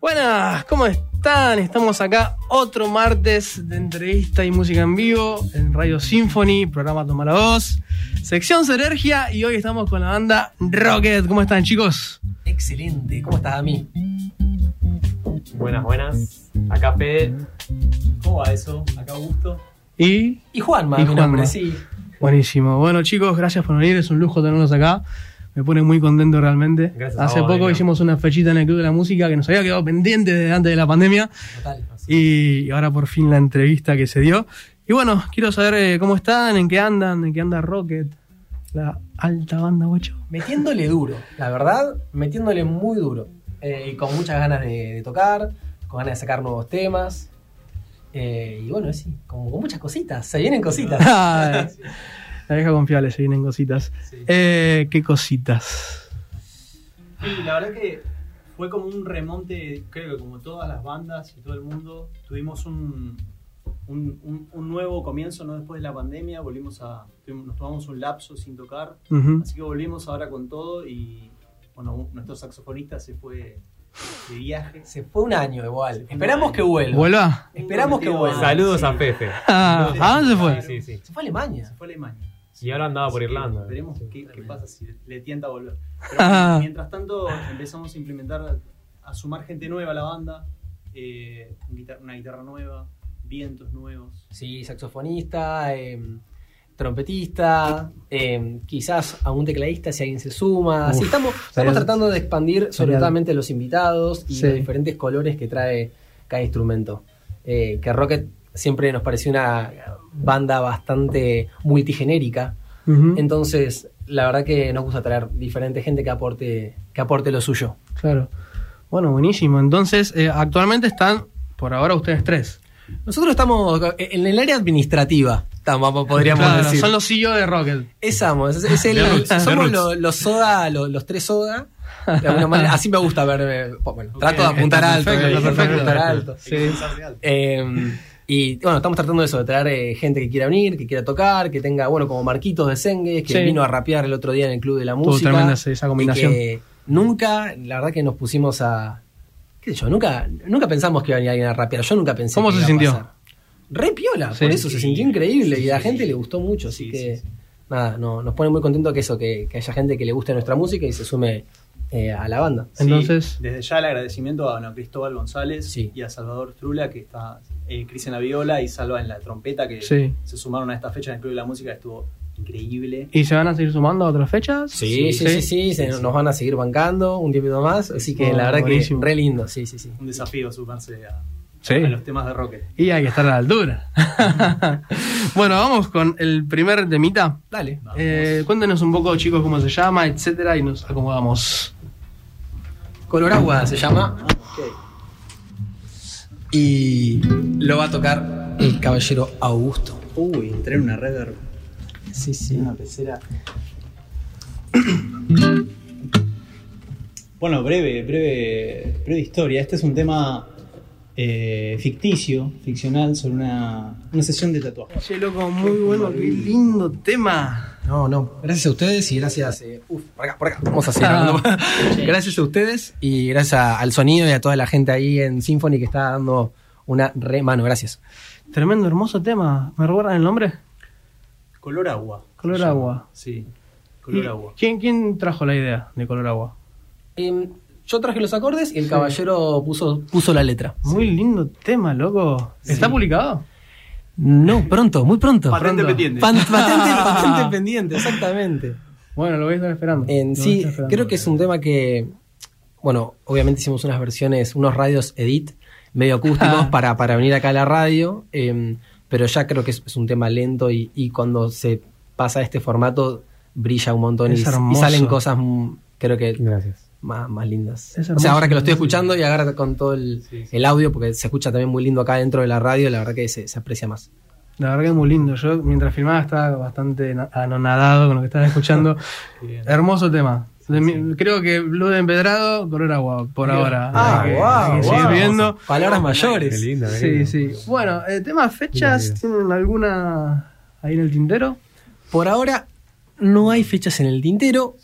Buenas, ¿cómo están? Estamos acá otro martes de entrevista y música en vivo en Radio Symphony, programa Toma la Voz, sección Serergia y hoy estamos con la banda Rocket. ¿Cómo están chicos? Excelente, ¿cómo estás a mí? Buenas, buenas. Acá Fede. ¿Cómo va eso? Acá Augusto. Y... Y Juanma, Y mi Juanma. nombre, sí. Buenísimo. Bueno chicos, gracias por venir, es un lujo tenerlos acá. Me pone muy contento realmente. Gracias a Hace vos, poco hicimos una fechita en el Club de la Música que nos había quedado pendiente desde antes de la pandemia. Total. Y ahora por fin la entrevista que se dio. Y bueno, quiero saber eh, cómo están, en qué andan, en qué anda Rocket, la alta banda, guacho. Metiéndole duro, la verdad, metiéndole muy duro. Eh, y con muchas ganas de, de tocar, con ganas de sacar nuevos temas. Eh, y bueno, sí, como con muchas cositas. Se vienen cositas. La vieja confiable, se vienen cositas. Sí. Eh, ¿Qué cositas? Sí, la verdad que fue como un remonte, creo que como todas las bandas y todo el mundo, tuvimos un, un, un- un nuevo comienzo ¿no? después de la pandemia, volvimos a, tuvimos- nos tomamos un lapso sin tocar, así que volvimos ahora con todo y bueno, nuestro saxofonista se fue de viaje. Se fue un año igual. Esperamos año. que vuelva. ¿Vuelva? Esperamos que vuelva. Saludos sí. a Fefe. Ah, ¿A dónde se fue? Sí, sí, sí. Se fue a Alemania. Se fue a Alemania. Y ahora andaba por Irlanda. Veremos qué, qué pasa si le tienta a volver. Pero mientras tanto empezamos a implementar, a sumar gente nueva a la banda, eh, una guitarra nueva, vientos nuevos. Sí, saxofonista, eh, trompetista, eh, quizás a un tecladista si alguien se suma. Uf, Sí, estamos, estamos tratando de expandir sobre todo los invitados y Sí. los diferentes colores que trae cada instrumento. Eh, que Rocket siempre nos pareció una banda bastante multigenérica. Entonces, la verdad que nos gusta traer diferente gente que aporte, que aporte lo suyo. Claro. Bueno, buenísimo. Entonces, eh, actualmente están, por ahora, ustedes tres. Nosotros estamos en el área administrativa, estamos, podríamos Claro, decir. Son los CEO de Rocket. Estamos, es, es el- somos los, los soda, los, los tres soda. De alguna manera, así me gusta verme. Bueno, trato de apuntar alto, perfecto, eh, perfecto. alto. Alto. Eh, y bueno, estamos tratando de eso, de traer eh, gente que quiera venir, que quiera tocar, que tenga, bueno, como Marquitos de Sengue, que Sí. vino a rapear el otro día en el Club de la Música. tremenda esa- combinación. Y que nunca, la verdad que nos pusimos a. ¿Qué sé yo? Nunca, nunca pensamos que iba a venir alguien a rapear. Yo nunca pensé ¿Cómo que se iba a sintió? pasar. Re piola, Sí. por eso se sintió increíble y a la gente le gustó mucho, así Sí, que sí, sí. nada, no, nos pone muy contentos que eso, que, que haya gente que le guste nuestra música y se sume eh, a la banda. Sí, Entonces- desde ya el agradecimiento a bueno, Cristóbal González Sí. y a Salvador Trula, que está eh, Cris en la viola y Salva en la trompeta, que Sí. se sumaron a esta fecha en el Club de la Música, estuvo increíble. ¿Y se van a seguir sumando a otras fechas? Sí, sí, sí, sí, nos van a seguir bancando un tiempito más, así que Oh, la verdad buenísimo. que re lindo, sí, sí, sí. Un desafío sumarse a, Sí. a los temas de rock. Y hay que estar a la altura. bueno, vamos con el primer temita. Dale. Vamos. Eh, cuéntenos un poco, chicos, cómo se llama, etcétera, y nos acomodamos. Coloragua se llama. Y lo va a tocar el caballero Augusto. Uy, entré en una red Sí, sí. una pecera. Bueno, breve, breve, breve historia. Este es un tema eh, ficticio, ficcional, sobre una, una sesión de tatuaje. Che, loco, muy bueno, qué lindo tema. No, no. Gracias a ustedes y gracias. eh, uf, por acá, por acá. Vamos a seguir hablando. gracias a ustedes y gracias a- al sonido y a toda la gente ahí en Symphony que está dando una re mano. Gracias. Tremendo, hermoso tema. ¿Me recuerdan el nombre? Color agua. Color agua. Sí, color ¿Y agua. ¿Quién, ¿Quién trajo la idea de color agua? Em, yo traje los acordes y el caballero puso, puso la letra. Muy lindo tema, loco. ¿Está Sí. publicado? No, pronto, muy pronto. Patente pronto. pendiente. Pan- patente, patente pendiente, exactamente. Bueno, lo voy a estar esperando. En sí, estar esperando. creo que es un tema que, bueno, obviamente hicimos unas versiones, unos radios edit, medio acústicos para, para venir acá a la radio, em, pero ya creo que es, es un tema lento y, y cuando se pasa a este formato brilla un montón y, Es y salen cosas, mm, creo que Gracias. Más, más lindas. Es o sea, ahora que lo estoy escuchando y ahora con todo el, Sí, sí. el audio, porque se escucha también muy lindo acá dentro de la radio, la verdad que se, se aprecia más. La verdad que es muy lindo. Yo mientras filmaba estaba bastante na- anonadado con lo que estaba escuchando. Hermoso tema. De mi- Creo que Blue de Empedrado, color agua, por ahora. Ah, que- viendo. Palabras mayores. Qué linda, qué Sí, sí. Bueno, el tema fechas. ¿tienen alguna ahí en el tintero? Por ahora no hay fechas en el tintero,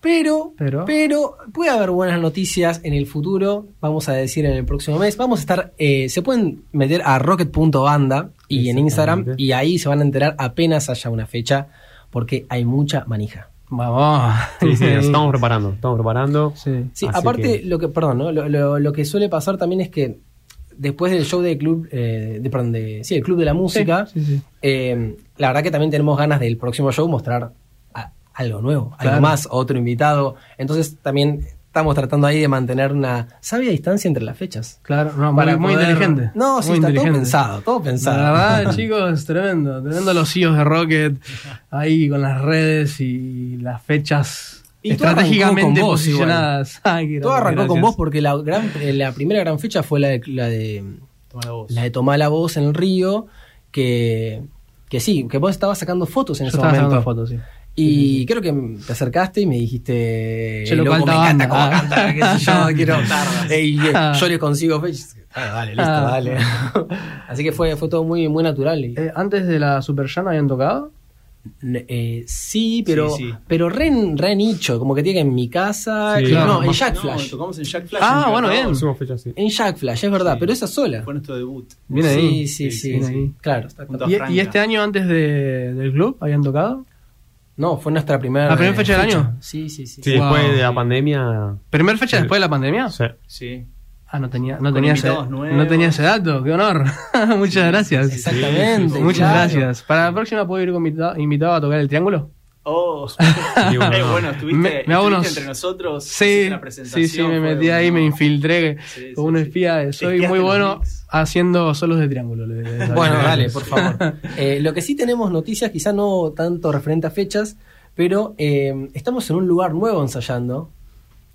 Pero, Pero. pero, puede haber buenas noticias en el futuro, vamos a decir en el próximo mes. Vamos a estar, eh, se pueden meter a rocket.banda y en Instagram y ahí se van a enterar apenas haya una fecha porque hay mucha manija. Vamos. Sí, sí, nos estamos preparando, estamos preparando. Sí. Sí, aparte, que- lo que, perdón, ¿no? lo, lo- lo que suele pasar también es que después del show del club, eh, de, perdón, de- sí, el club de la música, Sí, sí, sí. eh, la verdad que también tenemos ganas del próximo show mostrar algo nuevo, Claro. algo más, otro invitado. Entonces también estamos tratando ahí de mantener una sabia distancia entre las fechas. Claro, no, muy, muy poder- inteligente. No, sí, Muy está todo pensado, todo pensado. La verdad, chicos, tremendo. Tremendo los CEOs de Rocket ahí con las redes y las fechas Y estratégicamente vos, posicionadas. Ay, Todo arrancó con vos porque la, gran, eh, la primera gran fecha fue la de, la de Toma la voz. la de tomar la voz en el río, que, que sí, que vos estabas sacando fotos en Yo ese estaba momento. sacando fotos, sí. Y creo que te acercaste y me dijiste, Che, lo loco, me encanta banda". cómo qué sé yo, quiero Ey, Ah. yo les consigo fechas. Ah, dale, listo, Ah. dale. Así que fue, fue todo muy, muy natural. y- Eh, antes de la Super Jam habían tocado. eh, sí, pero, Sí, sí. pero re, re nicho, como que tiene que en mi casa. Sí, y- claro. no, en Jack No, Flash. tocamos en Jack Flash. Ah, en bueno, bien. Hicimos fecha así. En Jack Flash, es verdad, Sí. pero esa sola. Fue nuestro debut. Viene ahí. sí, sí, Sí, viene sí. ahí. Claro, está- ¿Y, este año antes de- del club habían tocado? No, fue nuestra primera. ¿La primera fecha del año? Sí, sí, sí. Sí, Wow. después de la pandemia. ¿Primer fecha Sí. después de la pandemia? sí. Sí. Ah, no tenía, no Con tenía, ese, no tenía ese dato. Qué honor. Muchas gracias. Exactamente. Sí, Muchas claro. gracias. Para la próxima puedo ir invitado, invitado a tocar el triángulo. Oh, Y bueno, Eh, no. bueno, estuviste, Me- me hago estuviste unos- entre nosotros. Sí, sí, presentación, sí, me metí ahí, uno- me infiltré Sí, sí, como un sí. espía. Soy muy bueno haciendo solos de triángulo. le- le- Bueno, le- dale, por favor. Eh, lo que sí tenemos noticias, quizá no tanto referente a fechas, pero eh, estamos en un lugar nuevo ensayando.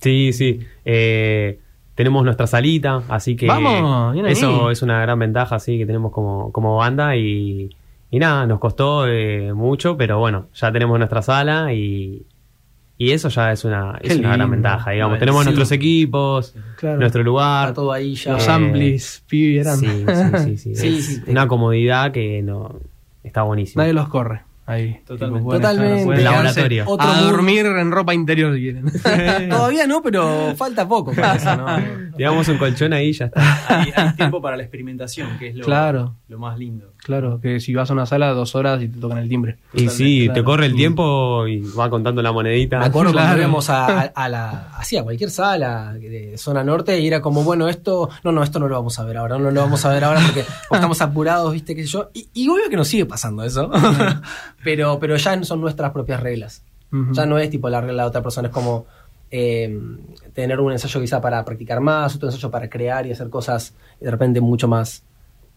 Sí, sí. Eh, tenemos nuestra salita, así que Vamos, eso es una gran ventaja, sí, que tenemos como, como banda y, y nada, nos costó eh, mucho, pero bueno, ya tenemos nuestra sala y, y eso ya es una, es una gran ventaja, digamos. Tenemos sí. nuestros equipos, Claro. nuestro Está lugar. todo ahí ya. Los Eh, amplis, pibi, eran. Sí, sí, sí, sí. Sí. Una comodidad que no está buenísima. Nadie los corre. Ahí. Totalmente. Totalmente. El laboratorio. Otro a dormir en ropa interior si quieren. Todavía no, pero falta poco para eso, ¿no? Digamos un colchón ahí y ya está. Hay, hay tiempo para la experimentación, que es lo, Claro. lo más lindo. claro, que si vas a una sala dos horas y te tocan el timbre. Y sí, te corre el tiempo y va contando la monedita. Me acuerdo Claro. cuando íbamos a, a- a la, así, a cualquier sala de zona norte y era como, bueno, esto, no, no, esto no lo vamos a ver ahora, no lo vamos a ver ahora porque porque estamos apurados, viste, qué sé yo. Y, y obvio que nos sigue pasando eso. pero, pero ya son nuestras propias reglas. Ya no es tipo la regla de otra persona, es como eh, tener un ensayo quizá para practicar más, otro ensayo para crear y hacer cosas de repente mucho más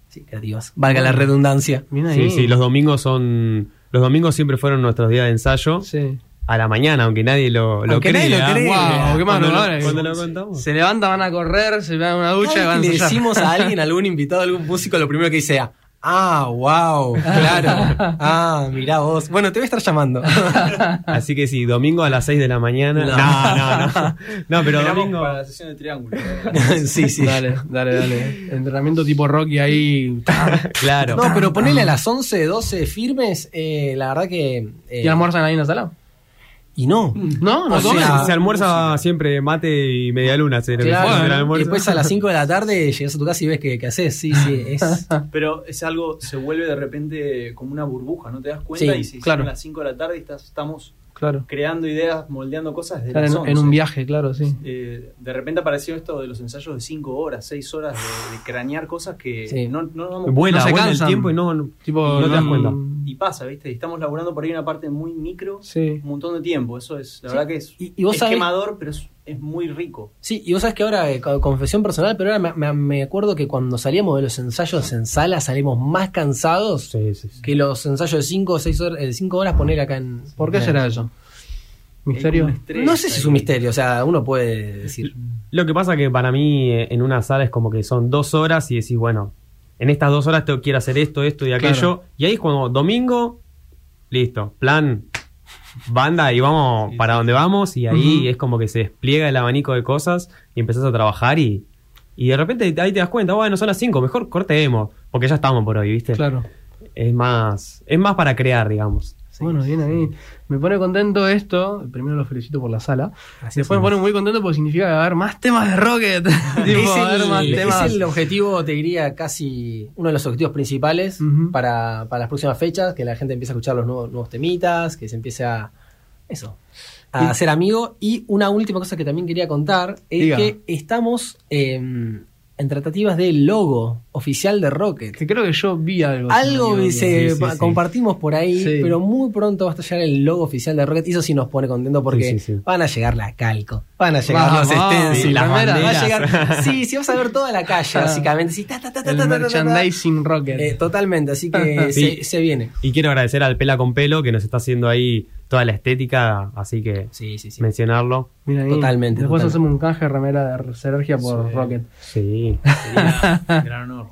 sí, creativas. Valga la redundancia. Ahí. Sí, sí, los domingos son. Los domingos siempre fueron nuestros días de ensayo. Sí. A la mañana, aunque nadie lo, lo Aunque nadie crea. lo. Wow, qué Cuando lo- Cuando lo contamos. Se levantan, van a correr, se dan una ducha y van a le decimos a alguien, algún invitado, algún músico, lo primero que dice, ah, wow, claro, ah, mirá vos. Bueno, te voy a estar llamando. Así que sí, domingo a las 6 de la mañana. No. No, no, no. No, pero Esperamos domingo. para la sesión de triángulo. sí, sí. Dale, dale, dale. Entrenamiento tipo Rocky ahí. Claro. No, pero ponele a las 11, 12 firmes, eh, la verdad que... eh, ¿Y almuerzan ahí en la sala? Y no. No, no O sea, se almuerza siempre mate y media luna. se- Claro, y después a las 5 de la tarde llegas a tu casa y ves qué, qué haces. Sí, sí, es... Pero es algo, se vuelve de repente como una burbuja, ¿no te das cuenta? Sí, y si claro. son las 5 de la tarde y estás- estamos Claro. creando ideas, moldeando cosas desde Claro, las en, 11. en un viaje, claro, sí. Eh, de repente apareció esto de los ensayos de 5 horas, 6 horas de, de cranear cosas que Sí. no, no damos Vuela, No se vuela el cansan. tiempo y no, no, Tipo, y no te das no- cuenta. Y pasa, ¿viste? Y estamos laburando por ahí una parte muy micro, Sí. un montón de tiempo. Eso es, la Sí. verdad que es, Y- y vos es sabés- quemador, pero es, es muy rico. Sí, y vos sabés que ahora, eh, co- confesión personal, pero ahora me, me- me acuerdo que cuando salíamos de los ensayos en sala salimos más cansados Sí, sí, sí. que los ensayos de 5 o 6 horas, de cinco horas poner acá en... ¿Por qué será eso? ¿Misterio? No sé si es un misterio, o sea, uno puede decir... Lo que pasa que para mí eh, en una sala es como que son dos horas y decís, bueno, en estas dos horas te quiero hacer esto, esto y aquello. Claro. Y ahí es cuando domingo, listo, plan, banda y vamos para donde vamos y ahí es como que se despliega el abanico de cosas y empezás a trabajar y, y de repente ahí te das cuenta, bueno, son las cinco, mejor cortemos, porque ya estamos por hoy, ¿viste? Claro. Es más, es más para crear, digamos. Bueno, bien ahí. Me pone contento esto. Primero lo felicito por la sala. Después me pone muy contento porque significa que va a haber más temas de Rocket. Tipo, es, va a haber el, es objetivo, te diría, casi uno de los objetivos principales para, para las próximas fechas, que la gente empiece a escuchar los nuevos, nuevos temitas, que se empiece a eso, a Y- hacer amigo. Y una última cosa que también quería contar es Diga. que estamos eh, en tratativas del logo oficial de Rocket. Que creo que yo vi algo. Algo se sí, sí. compartimos por ahí, Sí. pero muy pronto va a estallar el logo oficial de Rocket. Y eso sí nos pone contento porque Sí, sí, sí. van a llegar la calco, van a llegar Vamos, los stencils, las va a banderas. llegar. Sí, sí, vas a ver toda la calle, básicamente. Sí, ta, ta, ta, ta, El ta, ta, ta, ta. merchandising Rocket. Eh, totalmente, así que se viene. Y quiero agradecer al Pela con Pelo que nos está haciendo ahí toda la estética, así que Sí, sí, sí. mencionarlo. Mira ahí. totalmente, Después totalmente. hacemos un canje remera de Sergia por Sí. Rocket. Sí. Sería gran honor.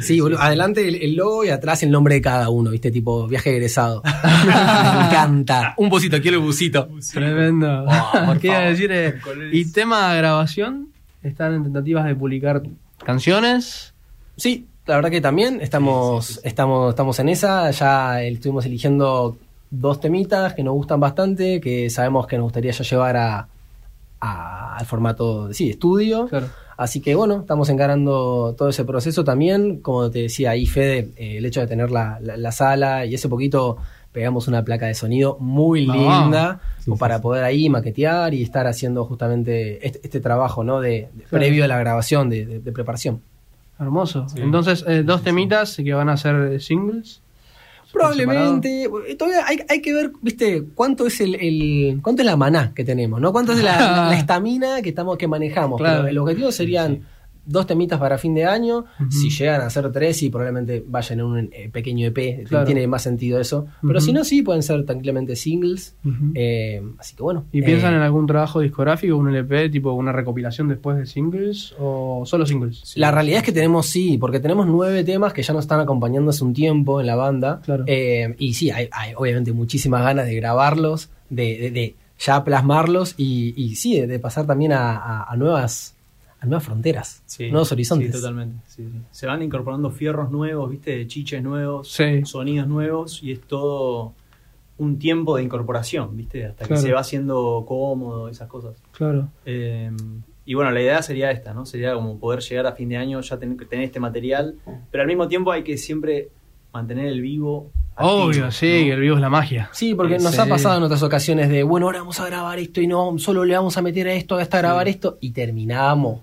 Sí, boludo, adelante el, el logo y atrás el nombre de cada uno, ¿viste? Tipo viaje egresado. Me encanta. Un busito, quiero el busito. Tremendo. Oh, por ¿Qué iba a decir? eh, y tema de grabación. Están en tentativas de publicar canciones. Sí, la verdad que también estamos, Sí, sí, sí, sí. estamos, estamos en esa. Ya estuvimos eligiendo dos temitas que nos gustan bastante, que sabemos que nos gustaría ya llevar a, a- al formato sí, estudio. Claro. Así que bueno, estamos encarando todo ese proceso también. Como te decía ahí, Fede, eh, el hecho de tener la, la- la sala y ese poquito pegamos una placa de sonido muy Vamos. linda Sí, o sí, para sí. poder ahí maquetear y estar haciendo justamente este, este trabajo ¿no? de, de Claro. previo a la grabación, de, de- de preparación. Hermoso. Sí. Entonces, eh, dos temitas que van a ser singles. Probablemente, todavía hay, hay que ver, viste, cuánto es el, el- cuánto es la maná que tenemos, ¿no? Cuánto es la estamina que estamos, que manejamos. Claro. Pero el objetivo serían dos temitas para fin de año. Si llegan a ser tres, y probablemente vayan en un eh, pequeño EP. Claro. Tiene más sentido eso. Pero si no, sí, pueden ser tranquilamente singles. Eh, así que bueno. ¿Y eh, piensan en algún trabajo discográfico, un LP, tipo una recopilación después de singles o solo singles? La realidad es que tenemos, sí, porque tenemos nueve temas que ya nos están acompañando hace un tiempo en la banda. Claro. Eh, y sí, hay, hay obviamente muchísimas ganas de grabarlos, de, de- de ya plasmarlos y, y sí, de, de pasar también a, a- a nuevas, nuevas fronteras, Sí, nuevos horizontes. Sí, totalmente. sí, sí. Se van incorporando fierros nuevos, ¿viste? Chiches nuevos, Sí. sonidos nuevos y es todo un tiempo de incorporación, ¿viste? Hasta Claro. que se va haciendo cómodo, esas cosas. Claro. Eh, y bueno, la idea sería esta, ¿no? Sería como poder llegar a fin de año ya tener, tener este material, pero al mismo tiempo hay que siempre mantener el vivo. activo, Obvio, sí, el vivo es la magia. Sí, porque nos ha pasado en otras ocasiones de, bueno, ahora vamos a grabar esto y no, solo le vamos a meter a esto, hasta grabar esto, y terminamos.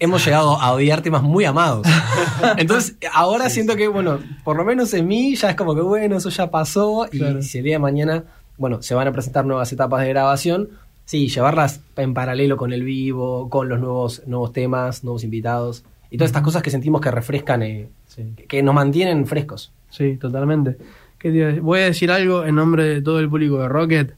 Hemos llegado a odiar temas muy amados. Entonces, ahora siento que, bueno, por lo menos en mí ya es como que, bueno, eso ya pasó. Y Claro. si el día de mañana, bueno, se van a presentar nuevas etapas de grabación, sí, llevarlas en paralelo con el vivo, con los nuevos, nuevos temas, nuevos invitados. Y todas estas cosas que sentimos que refrescan, eh, Sí. que- nos mantienen frescos. Sí, totalmente. Voy a decir algo en nombre de todo el público de Rocket.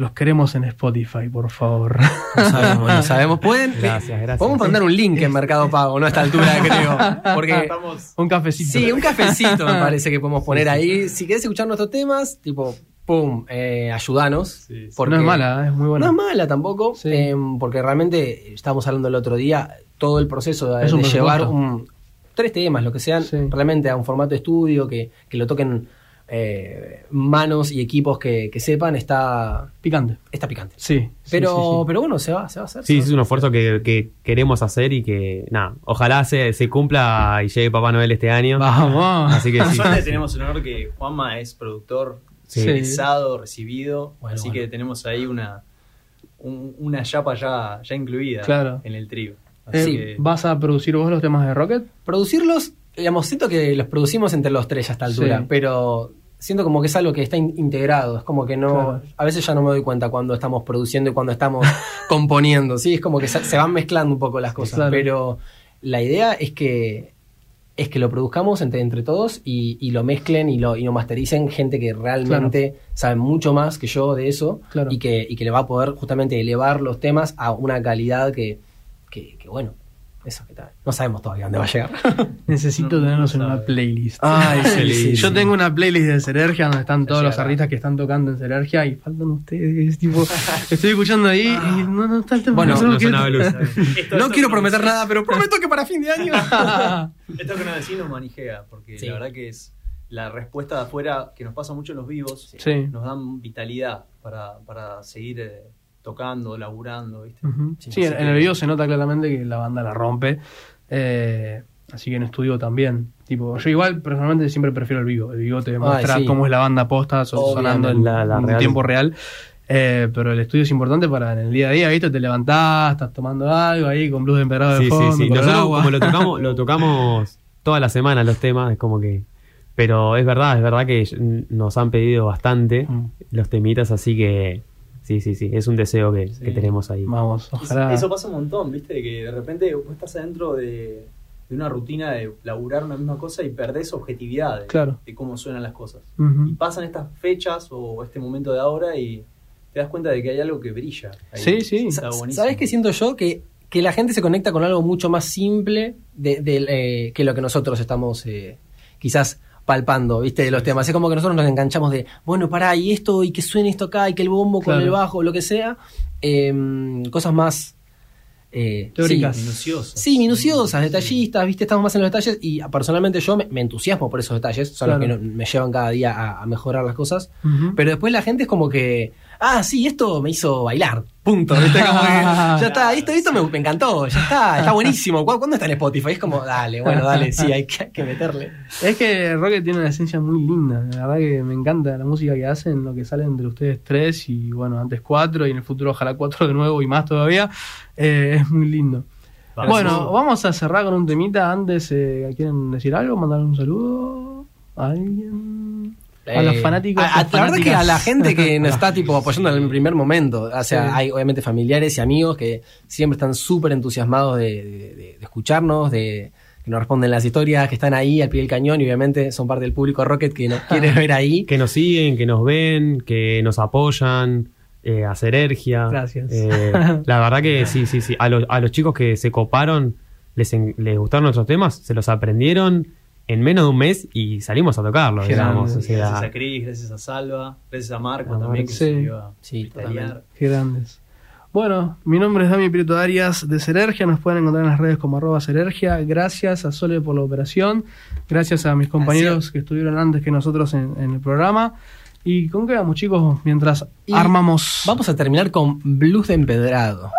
Los queremos en Spotify, por favor. Lo sabemos, lo sabemos. Pueden. Gracias, gracias. Podemos mandar un link en Mercado Pago, ¿no? A esta altura, creo. Porque. Estamos Un cafecito. Sí, un cafecito me parece que podemos poner ahí. Si querés escuchar nuestros temas, tipo, pum, eh, ayudanos. Sí, sí. porque- no es mala, ¿eh? es muy buena. No es mala tampoco, Sí. eh, porque realmente, estábamos hablando el otro día, todo el proceso de, un de llevar un, tres temas, lo que sean, Sí. realmente a un formato de estudio, que, que lo toquen eh, manos y equipos que, que sepan, está, Picante. está picante. Sí. sí, Pero, sí, sí. pero bueno, se va, se va a hacer. Sí, es un esfuerzo que, que queremos hacer y que, nada, ojalá se, se cumpla y llegue Papá Noel este año. Vamos. Así que suerte tenemos el honor que Juanma es productor Sí. egresado, recibido, Bueno, así bueno. que tenemos ahí una un- una chapa ya, ya incluida Claro. en el trío. Eh, ¿Vas a producir vos los temas de Rocket? producirlos, digamos, siento que los producimos entre los tres a esta altura, Sí. pero siento como que es algo que está in- integrado, es como que no, Claro. a veces ya no me doy cuenta cuando estamos produciendo y cuando estamos componiendo, sí, es como que se, se van mezclando un poco las cosas, Claro. pero la idea es que es que lo produzcamos entre, entre todos y, y lo mezclen y lo, y lo mastericen gente que realmente sabe mucho más que yo de eso Claro. y, que, y que le va a poder justamente elevar los temas a una calidad que, que, que, bueno, eso que tal. No sabemos todavía dónde va a llegar. Necesito No, no tenerlos en sabe. una playlist. Ay, sí, sí, sí, Yo sí. tengo una playlist de Serergia donde están todos los artistas que están tocando en Serergia y faltan ustedes. Tipo, estoy escuchando ahí y no, no está el tema. Bueno, no que- luz. No quiero prometer nada, pero prometo que para fin de año. Esto que nos decís nos manijea, porque Sí. la verdad que es la respuesta de afuera, que nos pasa mucho en los vivos, Sí. nos dan vitalidad para, para seguir eh, tocando, laburando, ¿viste? Sí, Sí, en, el video se nota claramente que la banda la rompe. eh, así que en estudio también. Tipo, yo igual personalmente siempre prefiero el vivo. El vivo te muestra sí. cómo es la banda posta so- sonando en, La- la en real. tiempo real. Eh, pero el estudio es importante para en el día a día, ¿viste? Te levantás, estás tomando algo ahí con blues de empedrado de Sí, fondo, sí, sí. con el Nosotros agua. como lo tocamos, lo tocamos toda la semana los temas, es como que... Pero es verdad, es verdad que nos han pedido bastante Mm. los temitas, así que sí, sí, sí, es un deseo que, que tenemos ahí. Vamos, Eso- ojalá. Eso pasa un montón, ¿viste? De que de repente vos estás adentro de, de una rutina de laburar una misma cosa y perdés objetividad de, Claro. de cómo suenan las cosas. Y pasan estas fechas o este momento de ahora y te das cuenta de que hay algo que brilla. ahí. Sí, sí. Está Sa- buenísimo. ¿Sabes qué siento yo? Que, que la gente se conecta con algo mucho más simple de, de, eh, que lo que nosotros estamos eh, quizás palpando, ¿viste? De los temas. Es como que nosotros nos enganchamos de, bueno, pará, y esto, y que suene esto acá, y que el bombo con el bajo, lo que sea. Eh, cosas más... eh, Teóricas. sí. Minuciosas. Sí, minuciosas, detallistas, ¿viste? Estamos más en los detalles y personalmente yo me, me entusiasmo por esos detalles, son los que no- me llevan cada día a, a mejorar las cosas. Pero después la gente es como que, ah, sí, esto me hizo bailar, punto. ¿viste? Como que, ya está, esto, esto me, me encantó, ya está, está buenísimo. ¿Cu- ¿Cuándo está en Spotify? Es como, dale, bueno, dale, sí, hay que, hay que meterle. Es que Rocket tiene una esencia muy linda. La verdad que me encanta la música que hacen, lo que sale entre ustedes tres y bueno, antes cuatro y en el futuro ojalá cuatro de nuevo y más todavía. Eh, es muy lindo. Bueno, vamos a cerrar con un temita. Antes, eh, ¿quieren decir algo? ¿Mandar un saludo? ¿A alguien? A los Eh, fanáticos. a- la verdad que a la gente que nos está tipo apoyando en el primer momento, o sea, Sí. hay obviamente familiares y amigos que siempre están súper entusiasmados de, de- de- de escucharnos, de que nos responden las historias, que están ahí al pie del cañón y obviamente son parte del público Rocket que nos quiere ver ahí. Que nos siguen, que nos ven, que nos apoyan, eh, a Serergia. Gracias. Eh, la verdad que sí, sí, sí. A, los- a los chicos que se coparon, les, en- les gustaron nuestros temas, se los aprendieron en menos de un mes y salimos a tocarlo, Qué digamos. grande. O sea, Gracias a Cris, gracias a Salva, gracias a Marco A también que se sí. dio a Sí. Qué grandes. Bueno, mi nombre es Dami Prieto Arias de Serergia. Nos pueden encontrar en las redes como arroba Serergia. Gracias a Sole por la operación. Gracias a mis compañeros que estuvieron antes que nosotros en, en el programa. ¿Y con qué vamos, chicos? Mientras Y armamos. Vamos a terminar con Blues de Empedrado.